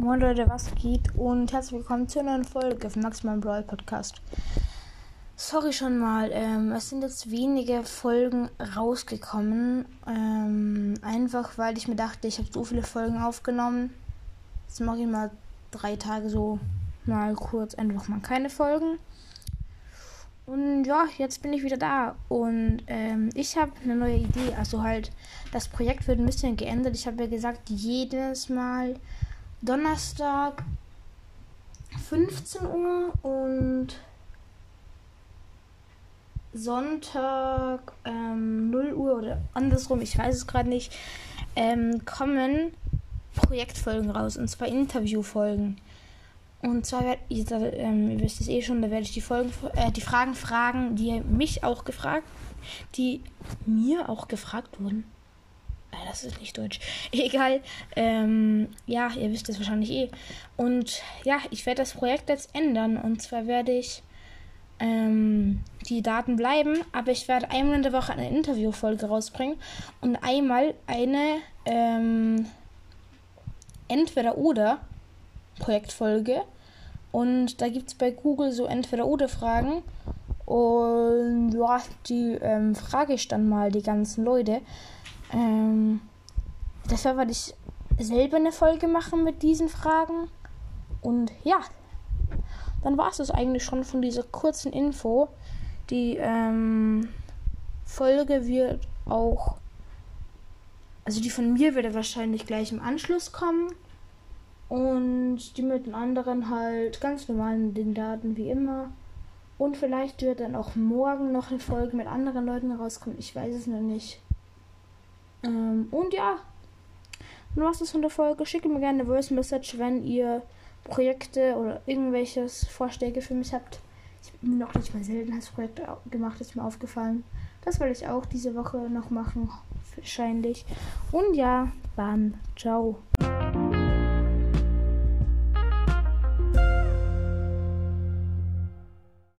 Moin Leute, was geht? Und herzlich willkommen zur neuen Folge von Maximal Brawl Podcast. Sorry schon mal, ähm, es sind jetzt wenige Folgen rausgekommen. Ähm, einfach weil ich mir dachte, ich habe so viele Folgen aufgenommen. Jetzt mache ich mal drei Tage so mal kurz einfach mal keine Folgen. Und ja, jetzt bin ich wieder da. Und ähm, ich habe eine neue Idee. Also halt, das Projekt wird ein bisschen geändert. Ich habe ja gesagt, jedes Mal Donnerstag 15 Uhr und Sonntag ähm, 0 Uhr oder andersrum, ich weiß es gerade nicht, ähm, kommen Projektfolgen raus und zwar Interviewfolgen. Und zwar werde ich, ähm, ihr wisst es eh schon, da werde ich die Folgen, äh, die Fragen fragen, die mich auch gefragt, die mir auch gefragt wurden. Äh, das ist nicht Deutsch. Egal. Ähm, ja, ihr wisst es wahrscheinlich eh. Und ja, ich werde das Projekt jetzt ändern. Und zwar werde ich ähm, die Daten bleiben, aber ich werde einmal in der Woche eine Interviewfolge rausbringen und einmal eine ähm, Entweder-Oder Projektfolge. Und da gibt es bei Google so Entweder-Oder-Fragen. Und ja, die ähm, frage ich dann mal die ganzen Leute. Ähm, dafür werde ich selber eine Folge machen mit diesen Fragen. Und ja, dann war es das eigentlich schon von dieser kurzen Info. Die ähm, Folge wird auch, also die von mir wird wahrscheinlich gleich im Anschluss kommen. Und die mit den anderen halt ganz normal in den Daten wie immer. Und vielleicht wird dann auch morgen noch eine Folge mit anderen Leuten rauskommen. Ich weiß es noch nicht. Ähm, und ja, dann war es von der Folge. Schickt mir gerne eine Voice Message, wenn ihr Projekte oder irgendwelches Vorschläge für mich habt. Ich habe noch nicht mal Seltenheitsprojekte gemacht, ist mir aufgefallen. Das werde ich auch diese Woche noch machen, wahrscheinlich. Und ja, dann ciao.